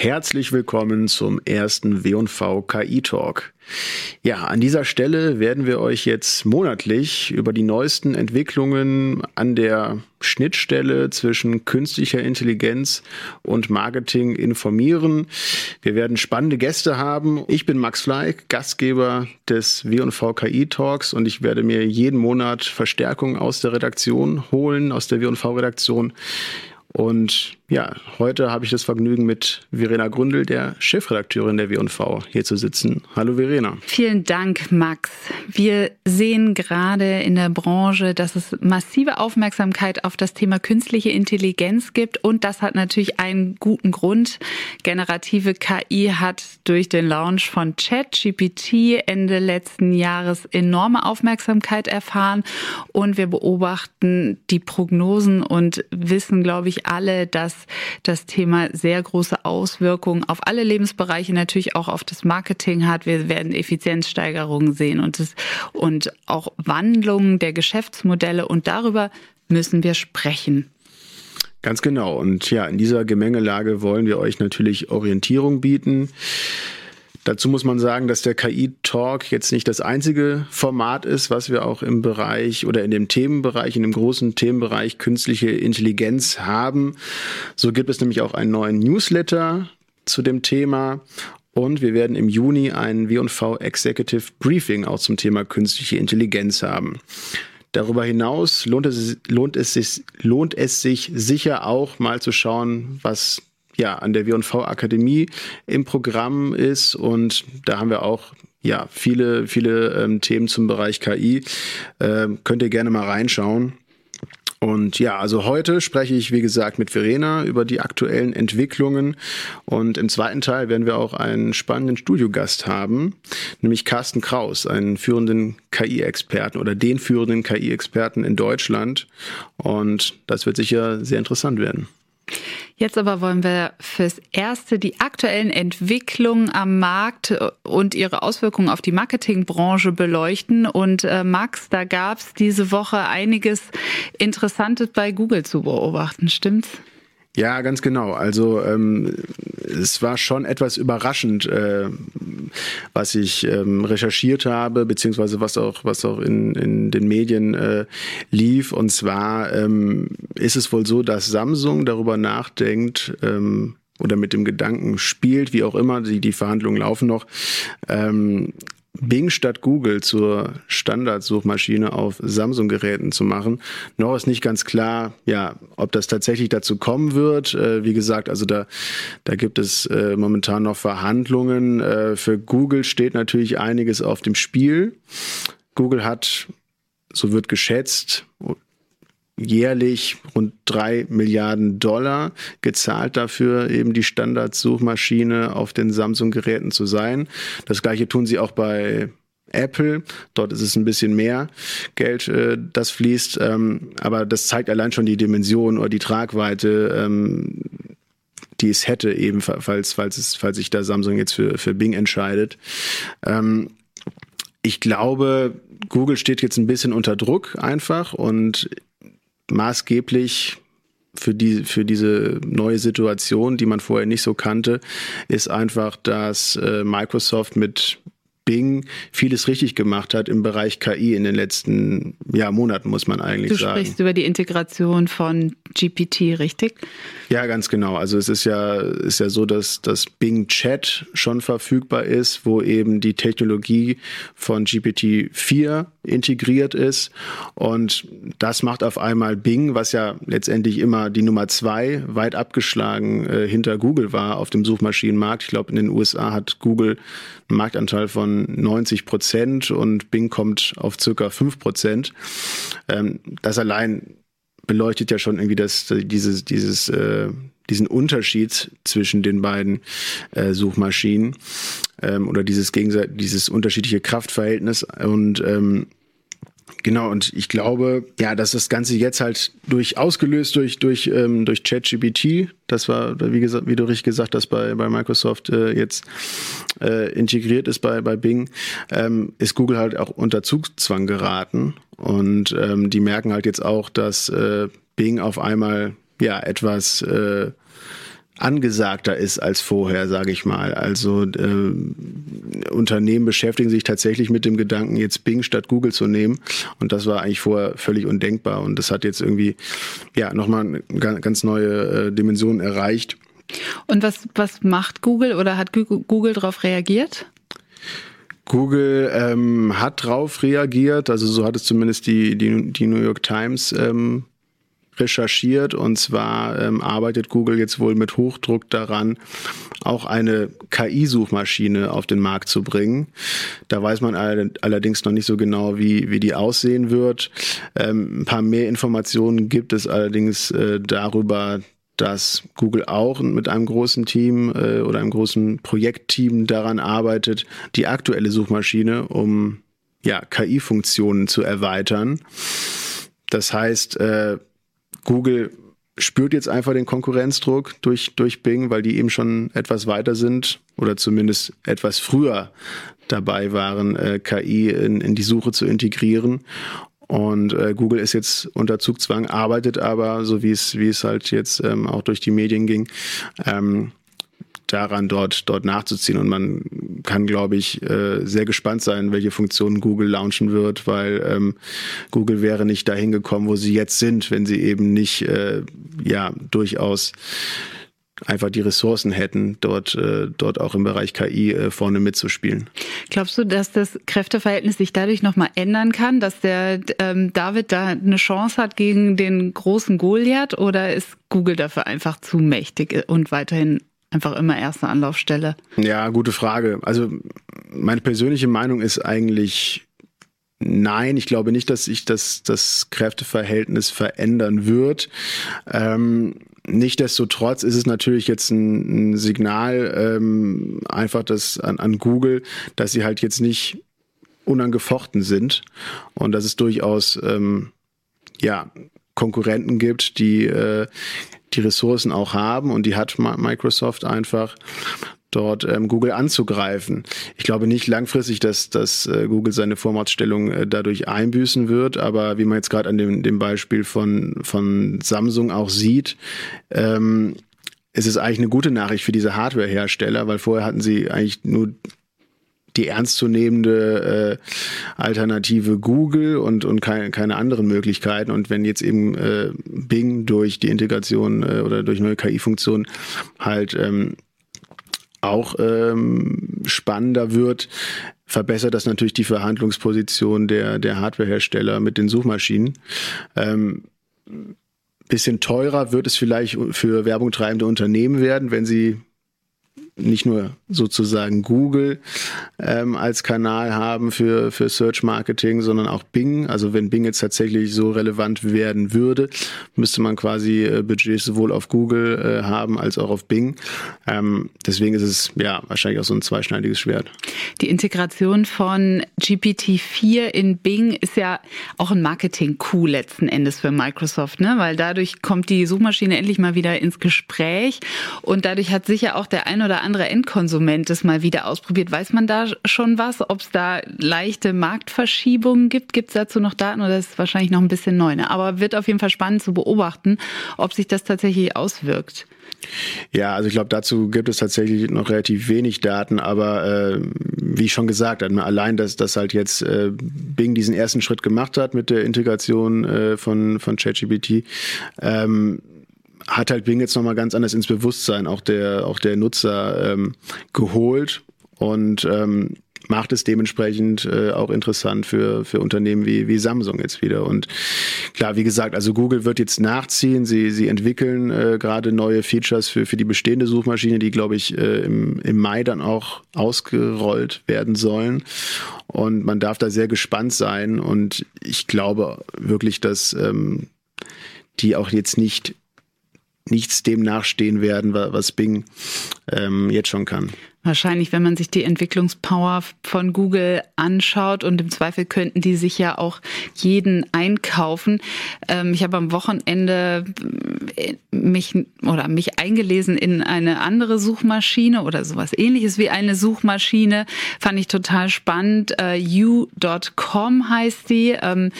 Herzlich willkommen zum ersten W&V KI Talk. Ja, an dieser Stelle werden wir euch jetzt monatlich über die neuesten Entwicklungen an der Schnittstelle zwischen künstlicher Intelligenz und Marketing informieren. Wir werden spannende Gäste haben. Ich bin Max Fleig, Gastgeber des W&V KI Talks und ich werde mir jeden Monat Verstärkung aus der Redaktion holen, aus der W&V Redaktion und ja, heute habe ich das Vergnügen, mit Verena Gründel, der Chefredakteurin der W&V, hier zu sitzen. Hallo Verena. Vielen Dank, Max. Wir sehen gerade in der Branche, dass es massive Aufmerksamkeit auf das Thema künstliche Intelligenz gibt. Und das hat natürlich einen guten Grund. Generative KI hat durch den Launch von ChatGPT Ende letzten Jahres enorme Aufmerksamkeit erfahren. Und wir beobachten die Prognosen und wissen, glaube ich, alle, dass das Thema sehr große Auswirkungen auf alle Lebensbereiche, natürlich auch auf das Marketing hat. Wir werden Effizienzsteigerungen sehen und, das, und auch Wandlungen der Geschäftsmodelle und darüber müssen wir sprechen. Ganz genau. Und ja, in dieser Gemengelage wollen wir euch natürlich Orientierung bieten. Dazu muss man sagen, dass der KI-Talk jetzt nicht das einzige Format ist, was wir auch im Bereich oder in dem Themenbereich, in dem großen Themenbereich künstliche Intelligenz haben. So gibt es nämlich auch einen neuen Newsletter zu dem Thema. Und wir werden im Juni ein W&V Executive Briefing auch zum Thema künstliche Intelligenz haben. Darüber hinaus lohnt es, lohnt es, sich, lohnt es sich sicher auch mal zu schauen, was ja an der W&V Akademie im Programm ist und da haben wir auch ja viele viele ähm, Themen zum Bereich KI. Ähm, könnt ihr gerne mal reinschauen. Und ja, also heute spreche ich, wie gesagt, mit Verena über die aktuellen Entwicklungen. Und im zweiten Teil werden wir auch einen spannenden Studiogast haben, nämlich Carsten Kraus, einen führenden KI-Experten oder den führenden KI-Experten in Deutschland. Und das wird sicher sehr interessant werden. Jetzt aber wollen wir fürs Erste die aktuellen Entwicklungen am Markt und ihre Auswirkungen auf die Marketingbranche beleuchten. Und äh, Max, da gab es diese Woche einiges Interessantes bei Google zu beobachten, stimmt's? Ja, ganz genau. Also ähm, es war schon etwas überraschend, äh, was ich ähm, recherchiert habe, beziehungsweise was auch, was auch in, in den Medien äh, lief. Und zwar ähm, ist es wohl so, dass Samsung darüber nachdenkt, ähm, oder mit dem Gedanken spielt, wie auch immer, die, die Verhandlungen laufen noch, ähm, Bing statt Google zur Standardsuchmaschine auf Samsung-Geräten zu machen. Noch ist nicht ganz klar, ja, ob das tatsächlich dazu kommen wird. Äh, wie gesagt, also da, da gibt es äh, momentan noch Verhandlungen. Äh, für Google steht natürlich einiges auf dem Spiel. Google hat, so wird geschätzt, jährlich rund drei Milliarden Dollar gezahlt dafür, eben die Standardsuchmaschine auf den Samsung-Geräten zu sein. Das gleiche tun sie auch bei Apple. Dort ist es ein bisschen mehr Geld, äh, das fließt. Ähm, aber das zeigt allein schon die Dimension oder die Tragweite, ähm, die es hätte, eben falls, falls, es, falls sich da Samsung jetzt für, für Bing entscheidet. Ähm, ich glaube, Google steht jetzt ein bisschen unter Druck einfach und maßgeblich für, die, für diese neue Situation, die man vorher nicht so kannte, ist einfach, dass äh, Microsoft mit Bing vieles richtig gemacht hat im Bereich KI in den letzten ja, Monaten, muss man eigentlich sagen. Du sprichst über die Integration von GPT, richtig? Ja, ganz genau. Also es ist ja, ist ja so, dass das Bing Chat schon verfügbar ist, wo eben die Technologie von GPT-4 integriert ist. Und das macht auf einmal Bing, was ja letztendlich immer die Nummer zwei weit abgeschlagen äh, hinter Google war auf dem Suchmaschinenmarkt. Ich glaube, in den USA hat Google einen Marktanteil von 90 Prozent und Bing kommt auf circa 5 Prozent. Ähm, das allein beleuchtet ja schon irgendwie das, dieses, dieses, äh, diesen Unterschied zwischen den beiden äh, Suchmaschinen ähm, oder dieses dieses unterschiedliche Kraftverhältnis und ähm, Genau, und ich glaube, ja, dass das Ganze jetzt halt durch ausgelöst durch, durch, ähm, durch ChatGPT, das war, wie gesagt, wie du richtig gesagt hast, bei, bei Microsoft äh, jetzt äh, integriert ist bei, bei Bing, ähm, ist Google halt auch unter Zugzwang geraten. Und ähm, die merken halt jetzt auch, dass äh, Bing auf einmal ja etwas äh, angesagter ist als vorher, sage ich mal. Also äh, Unternehmen beschäftigen sich tatsächlich mit dem Gedanken, jetzt Bing statt Google zu nehmen. Und das war eigentlich vorher völlig undenkbar. Und das hat jetzt irgendwie ja nochmal eine ganz neue äh, Dimension erreicht. Und was, was macht Google oder hat Google darauf reagiert? Google ähm, hat darauf reagiert, also so hat es zumindest die, die, die New York Times ähm, recherchiert. Und zwar ähm, arbeitet Google jetzt wohl mit Hochdruck daran, auch eine KI-Suchmaschine auf den Markt zu bringen. Da weiß man allerdings noch nicht so genau, wie, wie die aussehen wird. Ähm, ein paar mehr Informationen gibt es allerdings äh, darüber, dass Google auch mit einem großen Team äh, oder einem großen Projektteam daran arbeitet, die aktuelle Suchmaschine um ja, KI-Funktionen zu erweitern. Das heißt, äh, Google spürt jetzt einfach den Konkurrenzdruck durch, durch Bing, weil die eben schon etwas weiter sind oder zumindest etwas früher dabei waren, äh, KI in, in die Suche zu integrieren. Und äh, Google ist jetzt unter Zugzwang, arbeitet aber, so wie es, wie es halt jetzt ähm, auch durch die Medien ging, ähm, daran dort, dort nachzuziehen. Und man kann, glaube ich, äh, sehr gespannt sein, welche Funktionen Google launchen wird, weil ähm, Google wäre nicht dahin gekommen, wo sie jetzt sind, wenn sie eben nicht äh, ja durchaus einfach die Ressourcen hätten, dort, äh, dort auch im Bereich KI vorne mitzuspielen. Glaubst du, dass das Kräfteverhältnis sich dadurch nochmal ändern kann, dass der ähm, David da eine Chance hat gegen den großen Goliath oder ist Google dafür einfach zu mächtig und weiterhin einfach immer erste Anlaufstelle? Ja, gute Frage. Also meine persönliche Meinung ist eigentlich Nein, ich glaube nicht, dass sich das, das Kräfteverhältnis verändern wird. Ähm, Nichtsdestotrotz ist es natürlich jetzt ein, ein Signal ähm, einfach das an, an Google, dass sie halt jetzt nicht unangefochten sind und dass es durchaus ähm, ja Konkurrenten gibt, die äh, die Ressourcen auch haben und die hat Microsoft einfach dort ähm, Google anzugreifen. Ich glaube nicht langfristig, dass, dass äh, Google seine Vormachtstellung äh, dadurch einbüßen wird, aber wie man jetzt gerade an dem, dem Beispiel von, von Samsung auch sieht, ähm, es eigentlich eine gute Nachricht für diese Hardware-Hersteller, weil vorher hatten sie eigentlich nur die ernstzunehmende äh, Alternative Google und, und keine, keine anderen Möglichkeiten. Und wenn jetzt eben äh, Bing durch die Integration äh, oder durch neue KI-Funktionen halt ähm, auch ähm, spannender wird, verbessert das natürlich die Verhandlungsposition der, der Hardwarehersteller mit den Suchmaschinen. Ähm, bisschen teurer wird es vielleicht für Werbung treibende Unternehmen werden, wenn sie nicht nur sozusagen Google ähm, als Kanal haben für, für Search Marketing, sondern auch Bing. Also wenn Bing jetzt tatsächlich so relevant werden würde, müsste man quasi äh, Budgets sowohl auf Google äh, haben als auch auf Bing. Ähm, deswegen ist es ja wahrscheinlich auch so ein zweischneidiges Schwert. Die Integration von GPT-4 in Bing ist ja auch ein Marketing-Coup letzten Endes für Microsoft, ne? weil dadurch kommt die Suchmaschine endlich mal wieder ins Gespräch und dadurch hat sicher auch der ein oder andere Endkonsument es mal wieder ausprobiert. Weiß man da schon was, ob es da leichte Marktverschiebungen gibt? Gibt es dazu noch Daten oder ist es wahrscheinlich noch ein bisschen neu? Ne? Aber wird auf jeden Fall spannend zu beobachten, ob sich das tatsächlich auswirkt. Ja, also ich glaube, dazu gibt es tatsächlich noch relativ wenig Daten, aber äh, wie schon gesagt, allein, dass, dass halt jetzt äh, Bing diesen ersten Schritt gemacht hat mit der Integration äh, von, von ChatGPT, ähm, hat halt Bing jetzt nochmal ganz anders ins Bewusstsein auch der, auch der Nutzer ähm, geholt und ähm, macht es dementsprechend äh, auch interessant für, für Unternehmen wie, wie Samsung jetzt wieder. Und klar, wie gesagt, also Google wird jetzt nachziehen. Sie, sie entwickeln äh, gerade neue Features für, für die bestehende Suchmaschine, die, glaube ich, äh, im, im Mai dann auch ausgerollt werden sollen. Und man darf da sehr gespannt sein. Und ich glaube wirklich, dass ähm, die auch jetzt nicht nichts dem nachstehen werden, was Bing ähm, jetzt schon kann. Wahrscheinlich, wenn man sich die Entwicklungspower von Google anschaut und im Zweifel könnten die sich ja auch jeden einkaufen. Ähm, ich habe am Wochenende äh, mich oder mich eingelesen in eine andere Suchmaschine oder sowas ähnliches wie eine Suchmaschine. Fand ich total spannend. Äh, U.com heißt die. Ähm,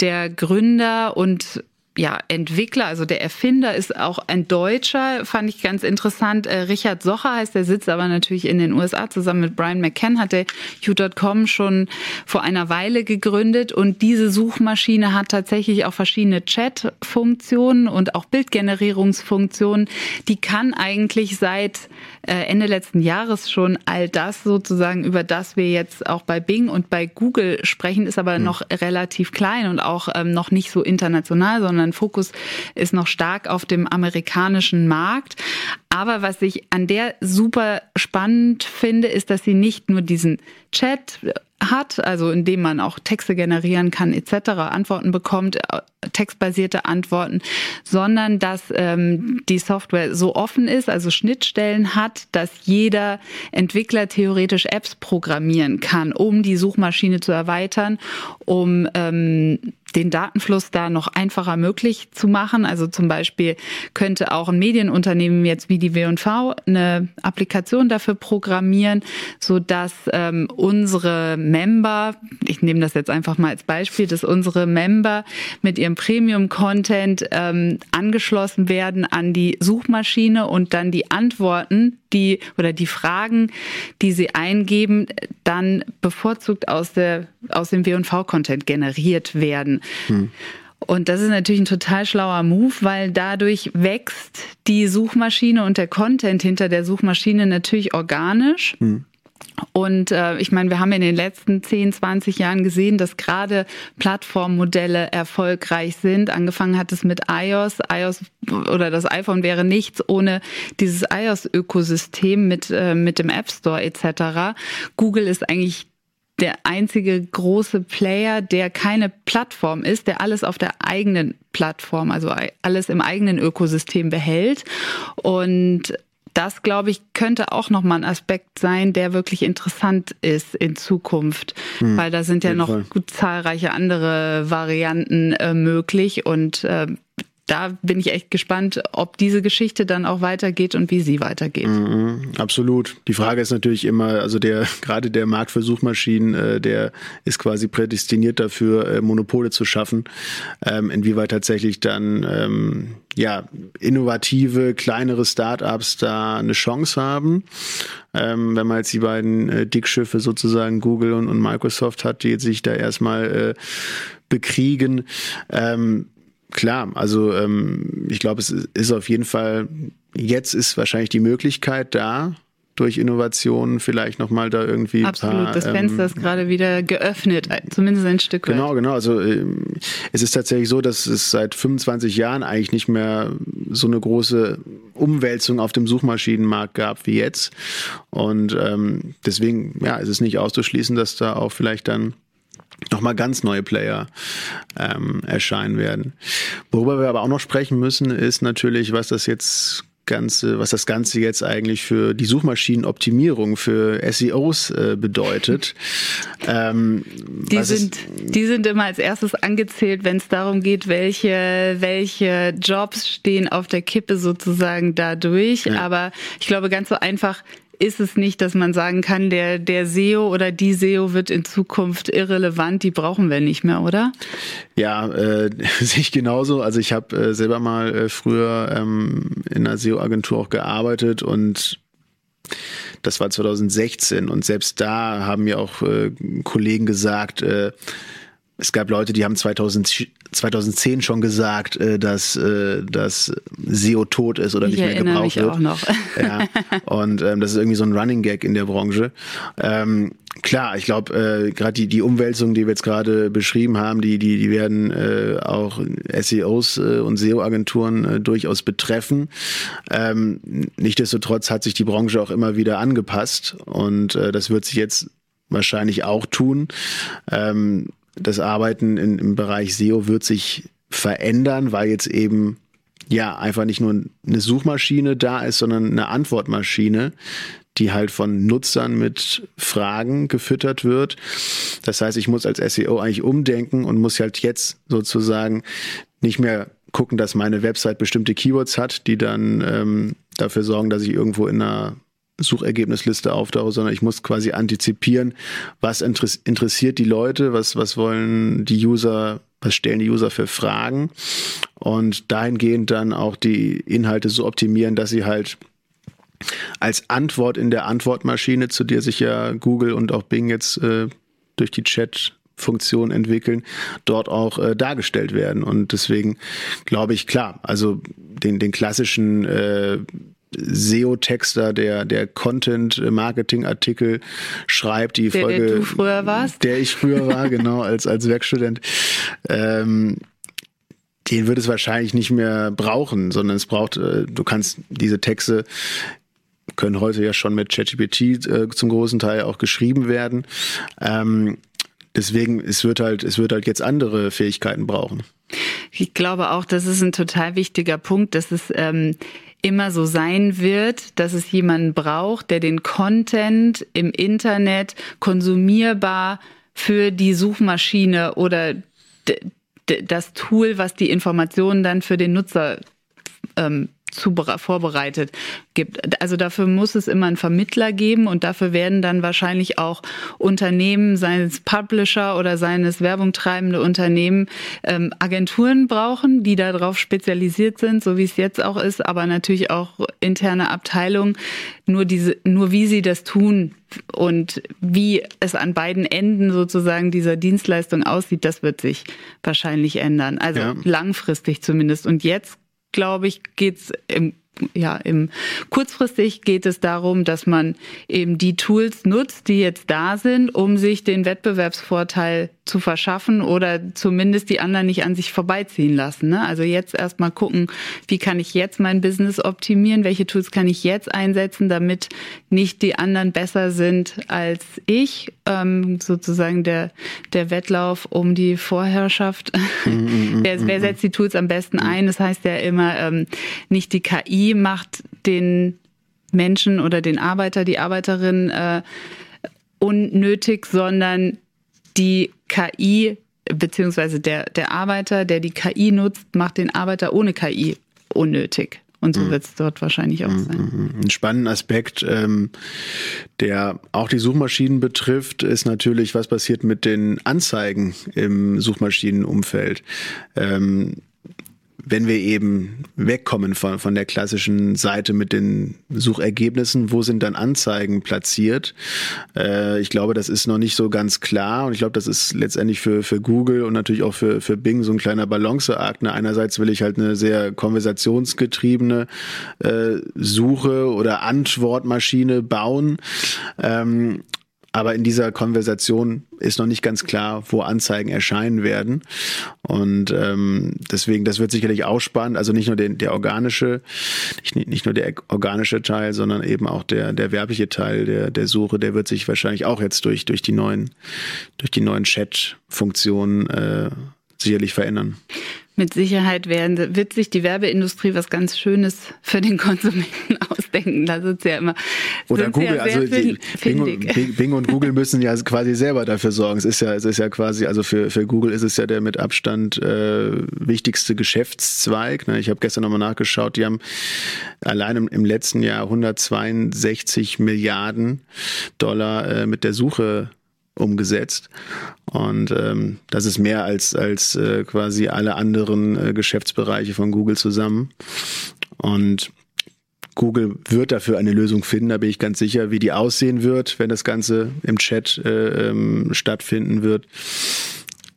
der Gründer und ja, Entwickler, also der Erfinder ist auch ein Deutscher, fand ich ganz interessant. Äh, Richard Socher heißt, der sitzt aber natürlich in den USA. Zusammen mit Brian McCann hat der U.com schon vor einer Weile gegründet und diese Suchmaschine hat tatsächlich auch verschiedene Chat-Funktionen und auch Bildgenerierungsfunktionen. Die kann eigentlich seit äh, Ende letzten Jahres schon all das sozusagen, über das wir jetzt auch bei Bing und bei Google sprechen, ist aber mhm. noch relativ klein und auch ähm, noch nicht so international, sondern Fokus ist noch stark auf dem amerikanischen Markt. Aber was ich an der super spannend finde, ist, dass sie nicht nur diesen Chat hat, also indem man auch Texte generieren kann etc., Antworten bekommt, äh, textbasierte Antworten, sondern dass ähm, die Software so offen ist, also Schnittstellen hat, dass jeder Entwickler theoretisch Apps programmieren kann, um die Suchmaschine zu erweitern, um ähm, den Datenfluss da noch einfacher möglich zu machen. Also zum Beispiel könnte auch ein Medienunternehmen jetzt wie die W&V eine Applikation dafür programmieren, so dass ähm, unsere Member, ich nehme das jetzt einfach mal als Beispiel, dass unsere Member mit ihrem Premium-Content ähm, angeschlossen werden an die Suchmaschine und dann die Antworten, die oder die Fragen, die sie eingeben, dann bevorzugt aus der aus dem W&V-Content generiert werden. Hm. Und das ist natürlich ein total schlauer Move, weil dadurch wächst die Suchmaschine und der Content hinter der Suchmaschine natürlich organisch. Hm. Und äh, ich meine, wir haben in den letzten 10, 20 Jahren gesehen, dass gerade Plattformmodelle erfolgreich sind. Angefangen hat es mit iOS. iOS oder das iPhone wäre nichts ohne dieses iOS-Ökosystem mit, äh, mit dem App Store etc. Google ist eigentlich der einzige große Player, der keine Plattform ist, der alles auf der eigenen Plattform, also alles im eigenen Ökosystem behält. Und das, glaube ich, könnte auch nochmal ein Aspekt sein, der wirklich interessant ist in Zukunft, hm, weil da sind ja noch gut zahlreiche andere Varianten äh, möglich. Und äh, da bin ich echt gespannt, ob diese Geschichte dann auch weitergeht und wie sie weitergeht. Mhm, absolut. Die Frage ist natürlich immer, also der gerade der Markt für Suchmaschinen, äh, der ist quasi prädestiniert dafür, äh, Monopole zu schaffen. Ähm, inwieweit tatsächlich dann ähm, ja innovative kleinere Startups da eine Chance haben. Ähm, wenn man jetzt die beiden äh, Dickschiffe sozusagen Google und, und Microsoft hat, die sich da erstmal äh, bekriegen. Ähm, klar, also ähm, ich glaube, es ist auf jeden Fall, jetzt ist wahrscheinlich die Möglichkeit da, durch Innovationen vielleicht nochmal da irgendwie. Absolut, paar, das Fenster ähm, ist gerade wieder geöffnet, zumindest ein Stück weit. Genau, genau. Also ähm, es ist tatsächlich so, dass es seit 25 Jahren eigentlich nicht mehr so eine große Umwälzung auf dem Suchmaschinenmarkt gab wie jetzt. Und ähm, deswegen, ja, ist es nicht auszuschließen, dass da auch vielleicht dann nochmal ganz neue Player ähm, erscheinen werden. Worüber wir aber auch noch sprechen müssen, ist natürlich, was das jetzt Ganze, was das Ganze jetzt eigentlich für die Suchmaschinenoptimierung für SEOs äh, bedeutet. Ähm, die, sind, die sind immer als erstes angezählt, wenn es darum geht, welche, welche Jobs stehen auf der Kippe sozusagen dadurch. Ja. Aber ich glaube, ganz so einfach ist es nicht, dass man sagen kann, der, der SEO oder die SEO wird in Zukunft irrelevant, die brauchen wir nicht mehr, oder? Ja, äh, sehe ich genauso. Also ich habe äh, selber mal äh, früher ähm, in einer SEO-Agentur auch gearbeitet und das war 2016 und selbst da haben mir auch äh, Kollegen gesagt, äh, es gab Leute, die haben 2000, 2010 schon gesagt, äh, dass, äh, dass SEO tot ist oder ich nicht mehr gebraucht mich wird. Auch noch. Ja. Und ähm, das ist irgendwie so ein Running Gag in der Branche. Ähm, klar, ich glaube, äh, gerade die, die Umwälzung, die wir jetzt gerade beschrieben haben, die, die, die werden äh, auch SEOs äh, und SEO-Agenturen äh, durchaus betreffen. Ähm, Nichtsdestotrotz hat sich die Branche auch immer wieder angepasst und äh, das wird sich jetzt wahrscheinlich auch tun. Ähm, das Arbeiten in, im Bereich SEO wird sich verändern, weil jetzt eben ja einfach nicht nur eine Suchmaschine da ist, sondern eine Antwortmaschine, die halt von Nutzern mit Fragen gefüttert wird. Das heißt, ich muss als SEO eigentlich umdenken und muss halt jetzt sozusagen nicht mehr gucken, dass meine Website bestimmte Keywords hat, die dann ähm, dafür sorgen, dass ich irgendwo in einer Suchergebnisliste auftauche, sondern ich muss quasi antizipieren, was interessiert die Leute, was, was wollen die User was stellen die User für Fragen und dahingehend dann auch die Inhalte so optimieren, dass sie halt als Antwort in der Antwortmaschine, zu der sich ja Google und auch Bing jetzt äh, durch die Chat Funktion entwickeln, dort auch äh, dargestellt werden. Und deswegen glaube ich, klar, also den, den klassischen äh, SEO-Texter, der, der Content-Marketing-Artikel schreibt, die der, Folge. Der du früher warst? Der ich früher war, genau, als, als Werkstudent. Ähm, den wird es wahrscheinlich nicht mehr brauchen, sondern es braucht, äh, du kannst diese Texte können heute ja schon mit ChatGPT äh, zum großen Teil auch geschrieben werden. Ähm, deswegen, es wird halt, es wird halt jetzt andere Fähigkeiten brauchen. Ich glaube auch, das ist ein total wichtiger Punkt, dass es ähm, immer so sein wird, dass es jemanden braucht, der den Content im Internet konsumierbar für die Suchmaschine oder das Tool, was die Informationen dann für den Nutzer ähm, zu, vorbereitet gibt. Also dafür muss es immer einen Vermittler geben und dafür werden dann wahrscheinlich auch Unternehmen, seines Publisher oder seines Werbung treibende Unternehmen ähm, Agenturen brauchen, die darauf spezialisiert sind, so wie es jetzt auch ist, aber natürlich auch interne Abteilungen. Nur diese, nur wie sie das tun und wie es an beiden Enden sozusagen dieser Dienstleistung aussieht, das wird sich wahrscheinlich ändern. Also ja. langfristig zumindest. Und jetzt glaube ich, geht's im ja, im kurzfristig geht es darum, dass man eben die Tools nutzt, die jetzt da sind, um sich den Wettbewerbsvorteil zu verschaffen oder zumindest die anderen nicht an sich vorbeiziehen lassen. Ne? Also jetzt erstmal gucken, wie kann ich jetzt mein Business optimieren, welche Tools kann ich jetzt einsetzen, damit nicht die anderen besser sind als ich. Ähm, sozusagen der, der Wettlauf um die Vorherrschaft. Mm, mm, wer, wer, setzt die Tools am besten ein? Das heißt ja immer, ähm, nicht die KI macht den Menschen oder den Arbeiter, die Arbeiterin äh, unnötig, sondern die KI beziehungsweise der, der Arbeiter, der die KI nutzt, macht den Arbeiter ohne KI unnötig. Und so mhm. wird es dort wahrscheinlich auch sein. Mhm, mhm. Ein spannender Aspekt, ähm, der auch die Suchmaschinen betrifft, ist natürlich, was passiert mit den Anzeigen im Suchmaschinenumfeld. Ähm, wenn wir eben wegkommen von, von der klassischen Seite mit den Suchergebnissen, wo sind dann Anzeigen platziert? Äh, ich glaube, das ist noch nicht so ganz klar und ich glaube, das ist letztendlich für, für Google und natürlich auch für, für Bing so ein kleiner Balanceakt. Ne? Einerseits will ich halt eine sehr konversationsgetriebene äh, Suche oder Antwortmaschine bauen. Ähm, aber in dieser Konversation ist noch nicht ganz klar, wo Anzeigen erscheinen werden. Und ähm, deswegen, das wird sicherlich auch spannend. Also nicht nur den, der organische, nicht, nicht nur der organische Teil, sondern eben auch der, der werbliche Teil der, der Suche, der wird sich wahrscheinlich auch jetzt durch, durch die neuen, durch die neuen Chat-Funktionen äh, sicherlich verändern. Mit Sicherheit werden, wird sich die Werbeindustrie was ganz Schönes für den Konsumenten ausdenken. Da sind sie ja immer. Oder Google, ja also Bing, Bing, Bing, und Google müssen ja quasi selber dafür sorgen. Es ist ja, es ist ja quasi, also für, für Google ist es ja der mit Abstand äh, wichtigste Geschäftszweig. Ne? Ich habe gestern nochmal nachgeschaut, die haben allein im, im letzten Jahr 162 Milliarden Dollar äh, mit der Suche umgesetzt. Und ähm, das ist mehr als, als äh, quasi alle anderen äh, Geschäftsbereiche von Google zusammen. Und Google wird dafür eine Lösung finden, da bin ich ganz sicher, wie die aussehen wird, wenn das Ganze im Chat äh, ähm, stattfinden wird.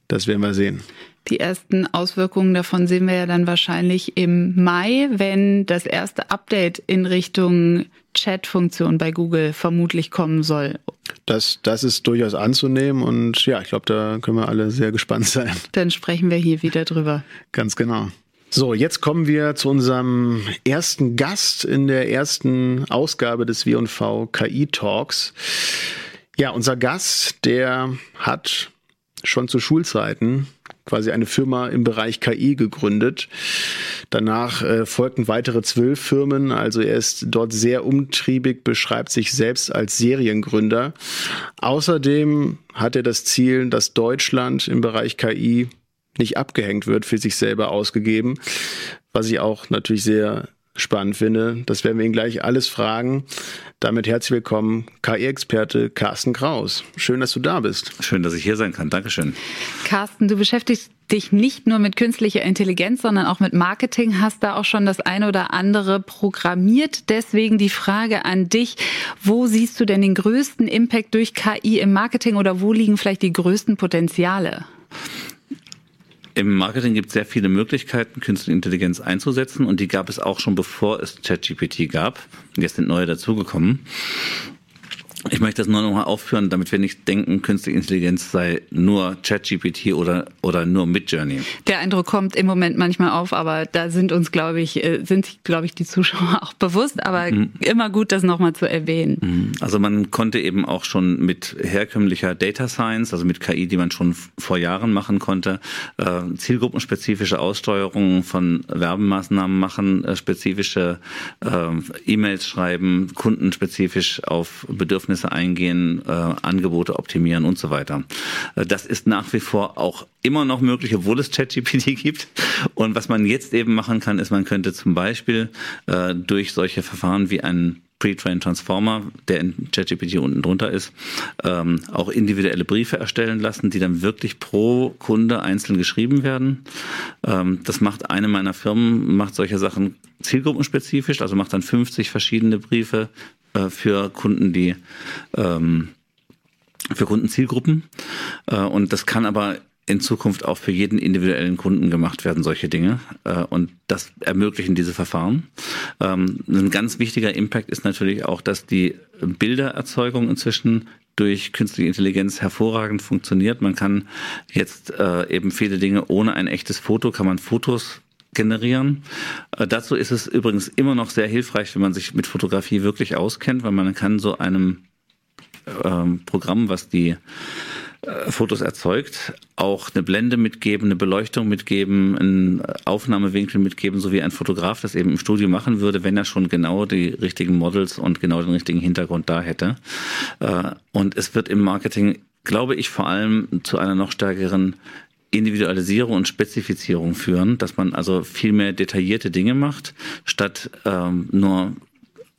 Das werden wir sehen. Die ersten Auswirkungen davon sehen wir ja dann wahrscheinlich im Mai, wenn das erste Update in Richtung Chat-Funktion bei Google vermutlich kommen soll. Das, das ist durchaus anzunehmen und ja, ich glaube, da können wir alle sehr gespannt sein. Dann sprechen wir hier wieder drüber. Ganz genau. So, jetzt kommen wir zu unserem ersten Gast in der ersten Ausgabe des W&V KI Talks. Ja, unser Gast, der hat schon zu Schulzeiten quasi eine Firma im Bereich KI gegründet. Danach äh, folgten weitere zwölf Firmen. Also er ist dort sehr umtriebig, beschreibt sich selbst als Seriengründer. Außerdem hat er das Ziel, dass Deutschland im Bereich KI nicht abgehängt wird, für sich selber ausgegeben, was ich auch natürlich sehr spannend finde. Das werden wir ihn gleich alles fragen. Damit herzlich willkommen, KI-Experte Carsten Kraus. Schön, dass du da bist. Schön, dass ich hier sein kann. Dankeschön. Carsten, du beschäftigst dich nicht nur mit künstlicher Intelligenz, sondern auch mit Marketing, hast da auch schon das eine oder andere programmiert. Deswegen die Frage an dich, wo siehst du denn den größten Impact durch KI im Marketing oder wo liegen vielleicht die größten Potenziale? Im Marketing gibt es sehr viele Möglichkeiten, künstliche Intelligenz einzusetzen und die gab es auch schon bevor es ChatGPT gab. Jetzt sind neue dazugekommen. Ich möchte das nur noch mal aufführen, damit wir nicht denken, künstliche Intelligenz sei nur ChatGPT oder, oder nur Midjourney. Der Eindruck kommt im Moment manchmal auf, aber da sind uns, glaube ich, äh, sind sich, glaube ich, die Zuschauer auch bewusst, aber mhm. immer gut, das nochmal zu erwähnen. Mhm. Also man konnte eben auch schon mit herkömmlicher Data Science, also mit KI, die man schon vor Jahren machen konnte, äh, zielgruppenspezifische Aussteuerungen von Werbemaßnahmen machen, äh, spezifische E-Mails schreiben, kundenspezifisch auf Bedürfnisse Bedürfnisse eingehen, äh, Angebote optimieren und so weiter. Äh, das ist nach wie vor auch immer noch möglich, obwohl es ChatGPT gibt. Und was man jetzt eben machen kann, ist, man könnte zum Beispiel äh, durch solche Verfahren wie ein Pre-Trained Transformer, der in ChatGPT unten drunter ist, ähm, auch individuelle Briefe erstellen lassen, die dann wirklich pro Kunde einzeln geschrieben werden. Ähm, das macht eine meiner Firmen, macht solche Sachen zielgruppenspezifisch, also macht dann 50 verschiedene Briefe äh, für Kunden, die ähm, für Kundenzielgruppen. Äh, und das kann aber in Zukunft auch für jeden individuellen Kunden gemacht werden, solche Dinge. Äh, und das ermöglichen diese Verfahren. Ähm, ein ganz wichtiger Impact ist natürlich auch, dass die Bildererzeugung inzwischen durch künstliche Intelligenz hervorragend funktioniert. Man kann jetzt äh, eben viele Dinge ohne ein echtes Foto, kann man Fotos generieren. Äh, dazu ist es übrigens immer noch sehr hilfreich, wenn man sich mit Fotografie wirklich auskennt, weil man kann so einem ähm, Programm, was die äh, Fotos erzeugt, auch eine Blende mitgeben, eine Beleuchtung mitgeben, einen Aufnahmewinkel mitgeben, so wie ein Fotograf das eben im Studio machen würde, wenn er schon genau die richtigen Models und genau den richtigen Hintergrund da hätte. Äh, und es wird im Marketing, glaube ich, vor allem zu einer noch stärkeren Individualisierung und Spezifizierung führen, dass man also viel mehr detaillierte Dinge macht, statt ähm, nur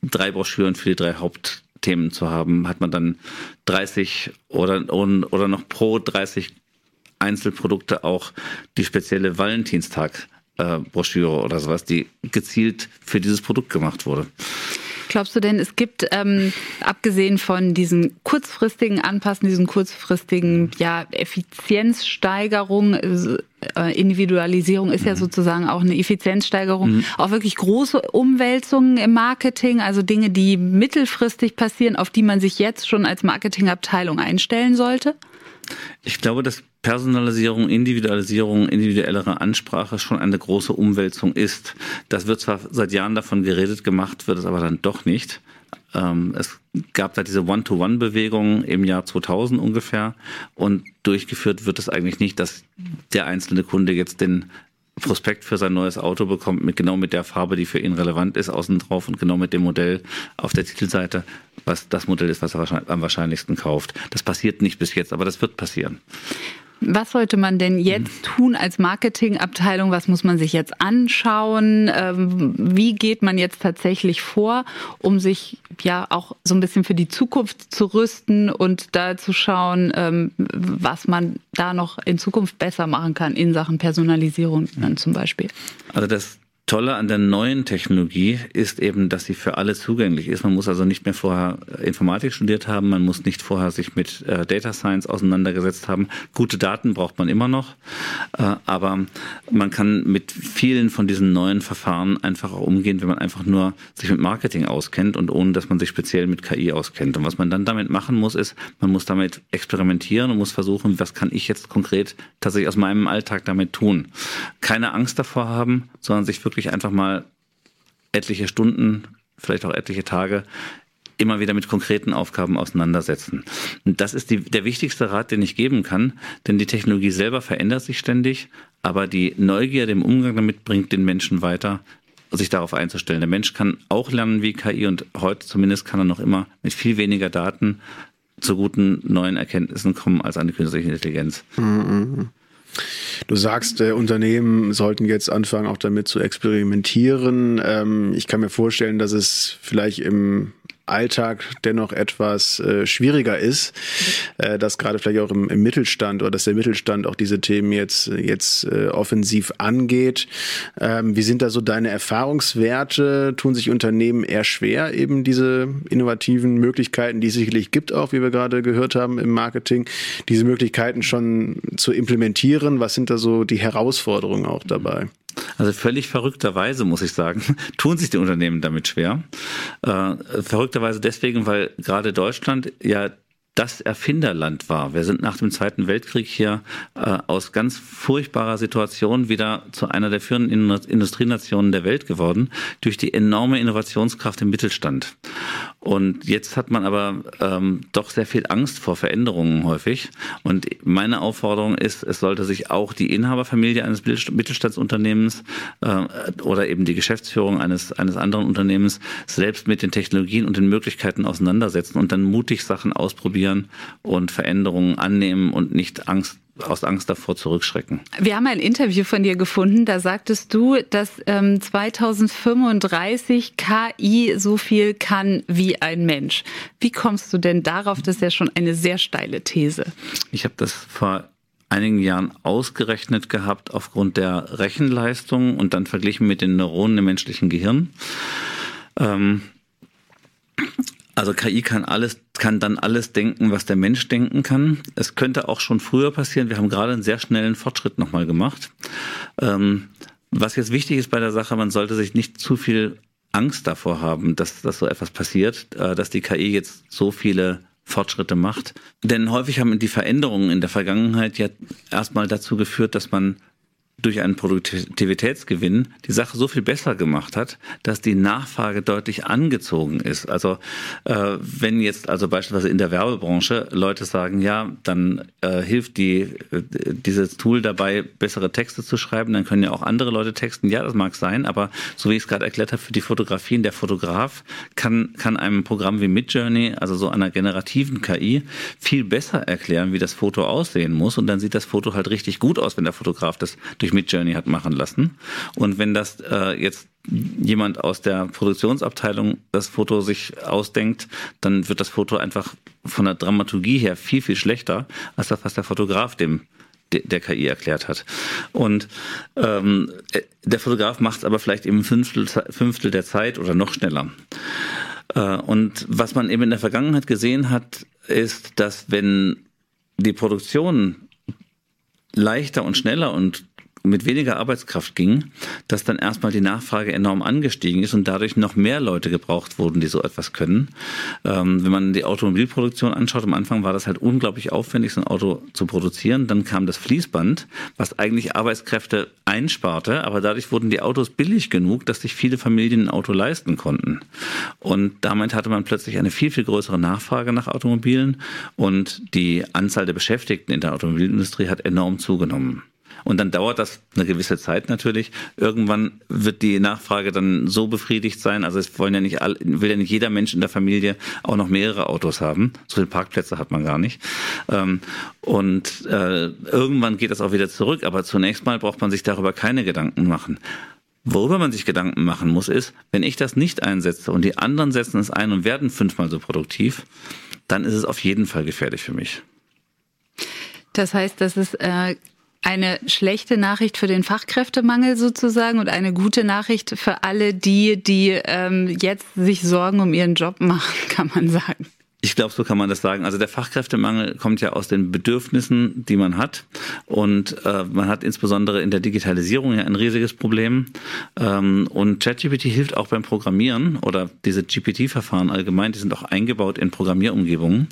drei Broschüren für die drei Hauptthemen zu haben, hat man dann 30 oder, oder noch pro 30 Einzelprodukte auch die spezielle Valentinstag äh, oder sowas, die gezielt für dieses Produkt gemacht wurde. Glaubst du denn, es gibt, ähm, abgesehen von diesen kurzfristigen Anpassen, diesen kurzfristigen ja, Effizienzsteigerung, äh, Individualisierung ist ja mhm. sozusagen auch eine Effizienzsteigerung, mhm. auch wirklich große Umwälzungen im Marketing, also Dinge, die mittelfristig passieren, auf die man sich jetzt schon als Marketingabteilung einstellen sollte? Ich glaube, dass Personalisierung, Individualisierung, individuellere Ansprache schon eine große Umwälzung ist. Das wird zwar seit Jahren davon geredet, gemacht wird es aber dann doch nicht. Ähm, es gab da diese One-to-One-Bewegung im Jahr 2000 ungefähr und durchgeführt wird es eigentlich nicht, dass der einzelne Kunde jetzt den Prospekt für sein neues Auto bekommt, mit genau mit der Farbe, die für ihn relevant ist, außen drauf und genau mit dem Modell auf der Titelseite, was das Modell ist, was er am wahrscheinlichsten kauft. Das passiert nicht bis jetzt, aber das wird passieren. Was sollte man denn jetzt tun als Marketingabteilung? Was muss man sich jetzt anschauen? Ähm, wie geht man jetzt tatsächlich vor, um sich ja auch so ein bisschen für die Zukunft zu rüsten und da zu schauen, ähm, was man da noch in Zukunft besser machen kann in Sachen Personalisierung dann zum Beispiel? Also das Tolle an der neuen Technologie ist eben, dass sie für alle zugänglich ist. Man muss also nicht mehr vorher Informatik studiert haben, man muss nicht vorher sich mit äh, Data Science auseinandergesetzt haben. Gute Daten braucht man immer noch, äh, aber man kann mit vielen von diesen neuen Verfahren einfach auch umgehen, wenn man einfach nur sich mit Marketing auskennt und ohne, dass man sich speziell mit KI auskennt. Und was man dann damit machen muss, ist, man muss damit experimentieren und muss versuchen, was kann ich jetzt konkret tatsächlich aus meinem Alltag damit tun. Keine Angst davor haben, sondern sich wirklich wirklich einfach mal etliche Stunden, vielleicht auch etliche Tage immer wieder mit konkreten Aufgaben auseinandersetzen. Und das ist die, der wichtigste Rat, den ich geben kann, denn die Technologie selber verändert sich ständig, aber die Neugier, dem Umgang damit bringt den Menschen weiter, sich darauf einzustellen. Der Mensch kann auch lernen wie KI und heute zumindest kann er noch immer mit viel weniger Daten zu guten neuen Erkenntnissen kommen als eine künstliche Intelligenz. Mhm. Du sagst, äh, Unternehmen sollten jetzt anfangen, auch damit zu experimentieren. Ähm, ich kann mir vorstellen, dass es vielleicht im Alltag dennoch etwas äh, schwieriger ist, äh, dass gerade vielleicht auch im, im, Mittelstand oder dass der Mittelstand auch diese Themen jetzt, jetzt äh, offensiv angeht. Ähm, wie sind da so deine Erfahrungswerte? Tun sich Unternehmen eher schwer, eben diese innovativen Möglichkeiten, die es sicherlich gibt, auch wie wir gerade gehört haben im Marketing, diese Möglichkeiten schon zu implementieren? Was sind da so die Herausforderungen auch dabei? Also völlig verrückterweise, muss ich sagen, tun sich die Unternehmen damit schwer. Äh, verrückterweise deswegen, weil gerade Deutschland ja das Erfinderland war. Wir sind nach dem Zweiten Weltkrieg hier äh, aus ganz furchtbarer Situation wieder zu einer der führenden Industrienationen der Welt geworden, durch die enorme Innovationskraft im Mittelstand. Und jetzt hat man aber ähm, doch sehr viel Angst vor Veränderungen häufig. Und meine Aufforderung ist, es sollte sich auch die Inhaberfamilie eines Mittelstandsunternehmens äh, oder eben die Geschäftsführung eines, eines anderen Unternehmens selbst mit den Technologien und den Möglichkeiten auseinandersetzen und dann mutig Sachen ausprobieren und Veränderungen annehmen und nicht Angst aus Angst davor zurückschrecken. Wir haben ein Interview von dir gefunden, da sagtest du, dass ähm, 2035 KI so viel kann wie ein Mensch. Wie kommst du denn darauf? Das ist ja schon eine sehr steile These. Ich habe das vor einigen Jahren ausgerechnet gehabt aufgrund der Rechenleistung und dann verglichen mit den Neuronen im menschlichen Gehirn. Ähm, also KI kann alles, kann dann alles denken, was der Mensch denken kann. Es könnte auch schon früher passieren. Wir haben gerade einen sehr schnellen Fortschritt nochmal gemacht. Ähm, was jetzt wichtig ist bei der Sache, man sollte sich nicht zu viel Angst davor haben, dass, dass so etwas passiert, äh, dass die KI jetzt so viele Fortschritte macht. Denn häufig haben die Veränderungen in der Vergangenheit ja erstmal dazu geführt, dass man durch einen Produktivitätsgewinn die Sache so viel besser gemacht hat, dass die Nachfrage deutlich angezogen ist. Also äh, wenn jetzt also beispielsweise in der Werbebranche Leute sagen, ja, dann äh, hilft die äh, dieses Tool dabei, bessere Texte zu schreiben, dann können ja auch andere Leute texten. Ja, das mag sein, aber so wie ich es gerade erklärt habe, für die Fotografien, der Fotograf kann kann einem Programm wie Midjourney, also so einer generativen KI, viel besser erklären, wie das Foto aussehen muss und dann sieht das Foto halt richtig gut aus, wenn der Fotograf das durch Midjourney hat machen lassen. Und wenn das äh, jetzt jemand aus der Produktionsabteilung das Foto sich ausdenkt, dann wird das Foto einfach von der Dramaturgie her viel, viel schlechter, als das, was der Fotograf dem der KI erklärt hat. Und ähm, der Fotograf macht es aber vielleicht im Fünftel, Fünftel der Zeit oder noch schneller. Äh, und was man eben in der Vergangenheit gesehen hat, ist, dass wenn die Produktion leichter und schneller und mit weniger Arbeitskraft ging, dass dann erstmal die Nachfrage enorm angestiegen ist und dadurch noch mehr Leute gebraucht wurden, die so etwas können. Ähm, wenn man die Automobilproduktion anschaut, am Anfang war das halt unglaublich aufwendig, so ein Auto zu produzieren. Dann kam das Fließband, was eigentlich Arbeitskräfte einsparte, aber dadurch wurden die Autos billig genug, dass sich viele Familien ein Auto leisten konnten. Und damit hatte man plötzlich eine viel, viel größere Nachfrage nach Automobilen und die Anzahl der Beschäftigten in der Automobilindustrie hat enorm zugenommen. Und dann dauert das eine gewisse Zeit natürlich. Irgendwann wird die Nachfrage dann so befriedigt sein. Also es wollen ja nicht all, will ja nicht jeder Mensch in der Familie auch noch mehrere Autos haben. So viele Parkplätze hat man gar nicht. Ähm, und äh, irgendwann geht das auch wieder zurück. Aber zunächst mal braucht man sich darüber keine Gedanken machen. Worüber man sich Gedanken machen muss, ist, wenn ich das nicht einsetze und die anderen setzen es ein und werden fünfmal so produktiv, dann ist es auf jeden Fall gefährlich für mich. Das heißt, dass es äh, eine schlechte Nachricht für den Fachkräftemangel sozusagen und eine gute Nachricht für alle die, die ähm, jetzt sich Sorgen um ihren Job machen, kann man sagen. Ich glaube, so kann man das sagen. Also der Fachkräftemangel kommt ja aus den Bedürfnissen, die man hat. Und äh, man hat insbesondere in der Digitalisierung ja ein riesiges Problem. Ähm, und ChatGPT hilft auch beim Programmieren oder diese GPT-Verfahren allgemein, die sind auch eingebaut in Programmierumgebungen.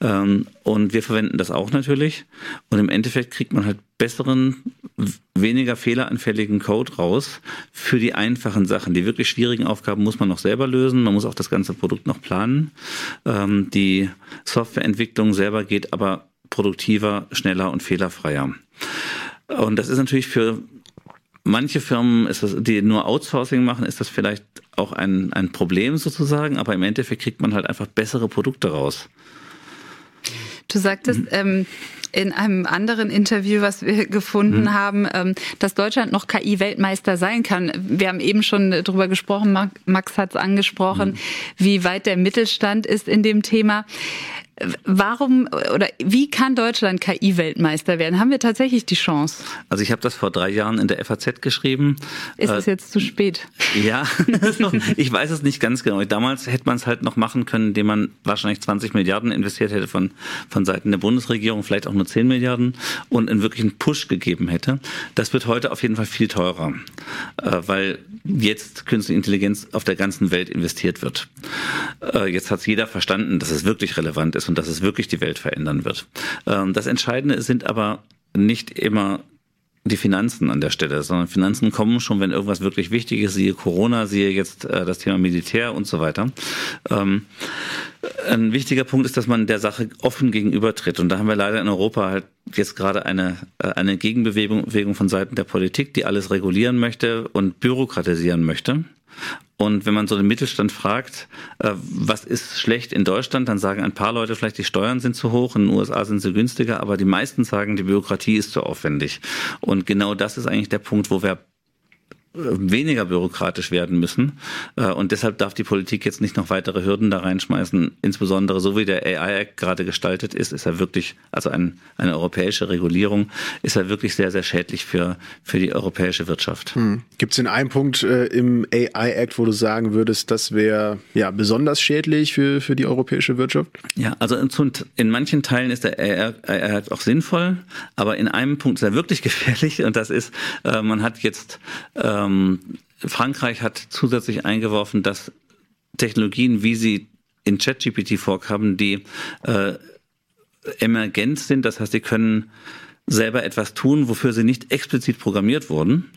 Ähm, und wir verwenden das auch natürlich. Und im Endeffekt kriegt man halt besseren, weniger fehleranfälligen Code raus für die einfachen Sachen. Die wirklich schwierigen Aufgaben muss man noch selber lösen. Man muss auch das ganze Produkt noch planen. Ähm, die Softwareentwicklung selber geht aber produktiver, schneller und fehlerfreier. Und das ist natürlich für manche Firmen, das, die nur Outsourcing machen, ist das vielleicht auch ein, ein Problem sozusagen, aber im Endeffekt kriegt man halt einfach bessere Produkte raus. Du sagtest, mhm. ähm, in einem anderen Interview, was wir gefunden mhm. haben, ähm, dass Deutschland noch KI-Weltmeister sein kann. Wir haben eben schon darüber gesprochen, Max hat es angesprochen, mhm. wie weit der Mittelstand ist in dem Thema. Warum oder wie kann Deutschland KI-Weltmeister werden? Haben wir tatsächlich die Chance? Also ich habe das vor drei Jahren in der FAZ geschrieben. Ist es äh, jetzt zu spät? Ja, ich weiß es nicht ganz genau. Damals hätte man es halt noch machen können, indem man wahrscheinlich 20 Milliarden investiert hätte von, von Seiten der Bundesregierung, vielleicht auch nur 10 Milliarden und einen wirklichen Push gegeben hätte. Das wird heute auf jeden Fall viel teurer, äh, weil jetzt künstliche Intelligenz auf der ganzen Welt investiert wird. Äh, jetzt hat es jeder verstanden, dass es wirklich relevant ist und dass es wirklich die Welt verändern wird. Ähm, das Entscheidende sind aber nicht immer die Finanzen an der Stelle, sondern Finanzen kommen schon, wenn irgendwas wirklich wichtig ist, siehe Corona, siehe jetzt äh, das Thema Militär und so weiter. Ähm, ein wichtiger Punkt ist, dass man der Sache offen gegenübertritt. Und da haben wir leider in Europa halt jetzt gerade eine, äh, eine Gegenbewegung Bewegung von Seiten der Politik, die alles regulieren möchte und bürokratisieren möchte. Und wenn man so den Mittelstand fragt, äh, was ist schlecht in Deutschland, dann sagen ein paar Leute vielleicht, die Steuern sind zu hoch, in den USA sind sie günstiger, aber die meisten sagen, die Bürokratie ist zu aufwendig. Und genau das ist eigentlich der Punkt, wo wir weniger bürokratisch werden müssen. Äh, und deshalb darf die Politik jetzt nicht noch weitere Hürden da reinschmeißen. Insbesondere so wie der AI Act gerade gestaltet ist, ist er wirklich, also ein, eine europäische Regulierung, ist er wirklich sehr, sehr schädlich für, für die europäische Wirtschaft. Hm. Gibt es denn einen Punkt äh, im AI Act, wo du sagen würdest, das wäre ja besonders schädlich für, für die europäische Wirtschaft? Ja, also in, in manchen Teilen ist der AI Act auch sinnvoll, aber in einem Punkt ist er wirklich gefährlich und das ist, äh, man hat jetzt äh, ähm, Frankreich hat zusätzlich eingeworfen, dass Technologien, wie sie in ChatGPT vorkamen, die äh, emergent sind, das heißt, sie können selber etwas tun, wofür sie nicht explizit programmiert wurden.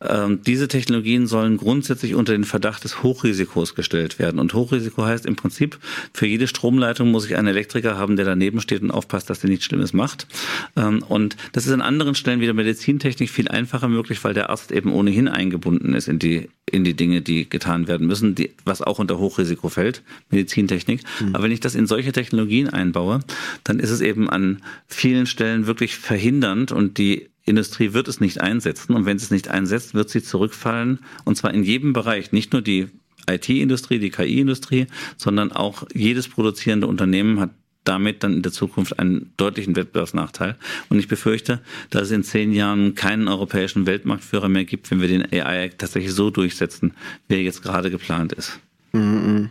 Ähm, diese Technologien sollen grundsätzlich unter den Verdacht des Hochrisikos gestellt werden. Und Hochrisiko heißt im Prinzip, für jede Stromleitung muss ich einen Elektriker haben, der daneben steht und aufpasst, dass der nichts Schlimmes macht. Ähm, und das ist an anderen Stellen wieder Medizintechnik viel einfacher möglich, weil der Arzt eben ohnehin eingebunden ist in die in die Dinge, die getan werden müssen, die, was auch unter Hochrisiko fällt, Medizintechnik. Mhm. Aber wenn ich das in solche Technologien einbaue, dann ist es eben an vielen Stellen wirklich verhindernd und die Industrie wird es nicht einsetzen. Und wenn sie es nicht einsetzt, wird sie zurückfallen. Und zwar in jedem Bereich, nicht nur die IT-Industrie, die KI-Industrie, sondern auch jedes produzierende Unternehmen hat damit dann in der Zukunft einen deutlichen Wettbewerbsnachteil. Und ich befürchte, dass es in zehn Jahren keinen europäischen Weltmarktführer mehr gibt, wenn wir den AI tatsächlich so durchsetzen, wie er jetzt gerade geplant ist. Mhm.